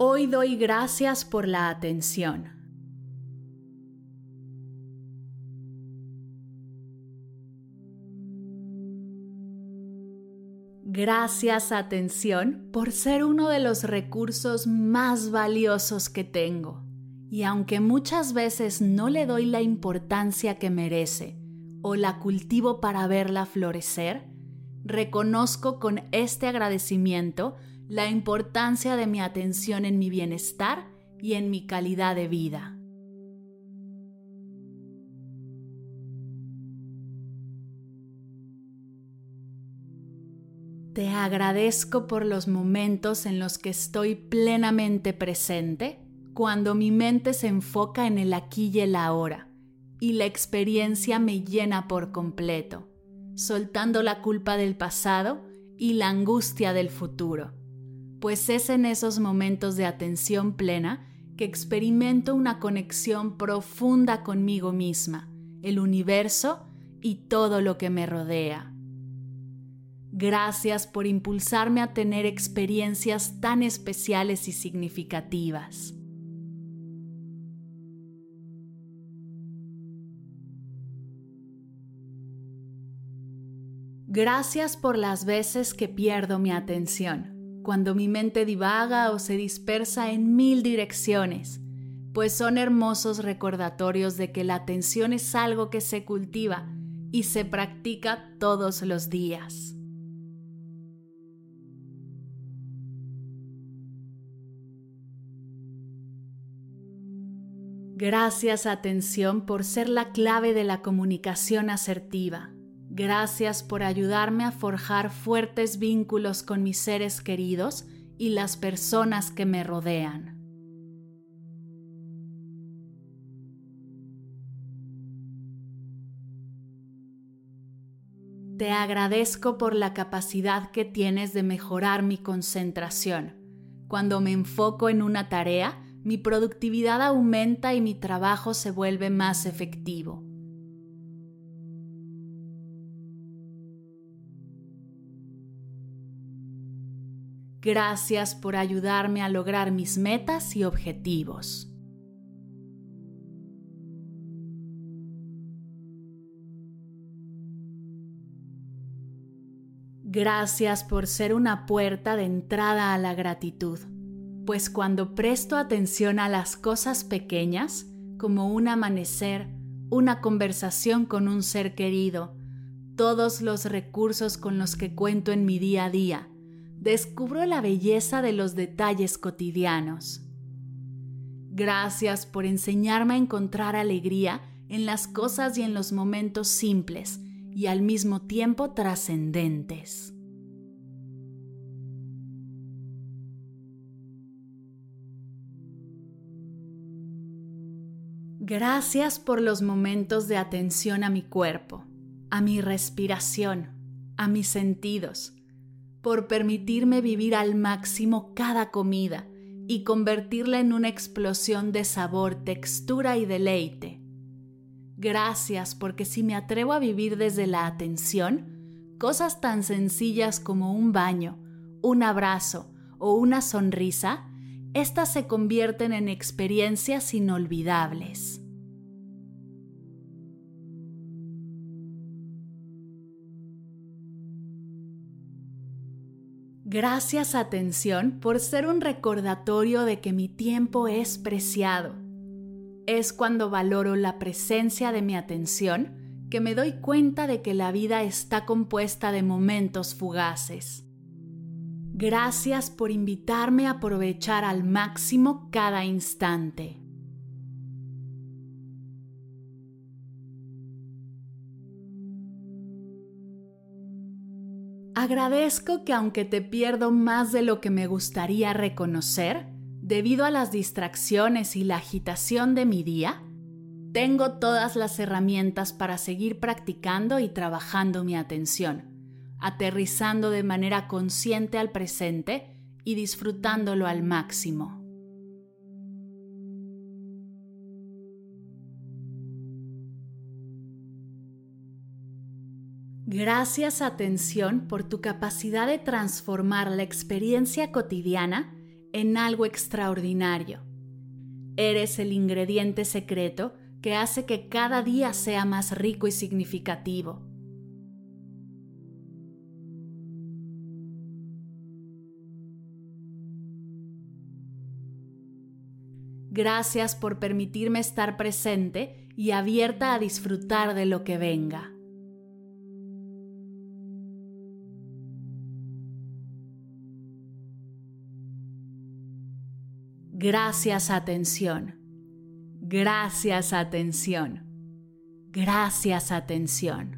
Hoy doy gracias por la atención. Gracias atención por ser uno de los recursos más valiosos que tengo. Y aunque muchas veces no le doy la importancia que merece o la cultivo para verla florecer, reconozco con este agradecimiento la importancia de mi atención en mi bienestar y en mi calidad de vida. Te agradezco por los momentos en los que estoy plenamente presente, cuando mi mente se enfoca en el aquí y el ahora, y la experiencia me llena por completo, soltando la culpa del pasado y la angustia del futuro pues es en esos momentos de atención plena que experimento una conexión profunda conmigo misma, el universo y todo lo que me rodea. Gracias por impulsarme a tener experiencias tan especiales y significativas. Gracias por las veces que pierdo mi atención cuando mi mente divaga o se dispersa en mil direcciones, pues son hermosos recordatorios de que la atención es algo que se cultiva y se practica todos los días. Gracias atención por ser la clave de la comunicación asertiva Gracias por ayudarme a forjar fuertes vínculos con mis seres queridos y las personas que me rodean. Te agradezco por la capacidad que tienes de mejorar mi concentración. Cuando me enfoco en una tarea, mi productividad aumenta y mi trabajo se vuelve más efectivo. Gracias por ayudarme a lograr mis metas y objetivos. Gracias por ser una puerta de entrada a la gratitud, pues cuando presto atención a las cosas pequeñas, como un amanecer, una conversación con un ser querido, todos los recursos con los que cuento en mi día a día, descubro la belleza de los detalles cotidianos. Gracias por enseñarme a encontrar alegría en las cosas y en los momentos simples y al mismo tiempo trascendentes. Gracias por los momentos de atención a mi cuerpo, a mi respiración, a mis sentidos, por permitirme vivir al máximo cada comida y convertirla en una explosión de sabor, textura y deleite. Gracias porque si me atrevo a vivir desde la atención, cosas tan sencillas como un baño, un abrazo o una sonrisa, éstas se convierten en experiencias inolvidables. Gracias atención por ser un recordatorio de que mi tiempo es preciado. Es cuando valoro la presencia de mi atención que me doy cuenta de que la vida está compuesta de momentos fugaces. Gracias por invitarme a aprovechar al máximo cada instante. Agradezco que aunque te pierdo más de lo que me gustaría reconocer, debido a las distracciones y la agitación de mi día, tengo todas las herramientas para seguir practicando y trabajando mi atención, aterrizando de manera consciente al presente y disfrutándolo al máximo. Gracias atención por tu capacidad de transformar la experiencia cotidiana en algo extraordinario. Eres el ingrediente secreto que hace que cada día sea más rico y significativo. Gracias por permitirme estar presente y abierta a disfrutar de lo que venga. Gracias atención. Gracias atención. Gracias atención.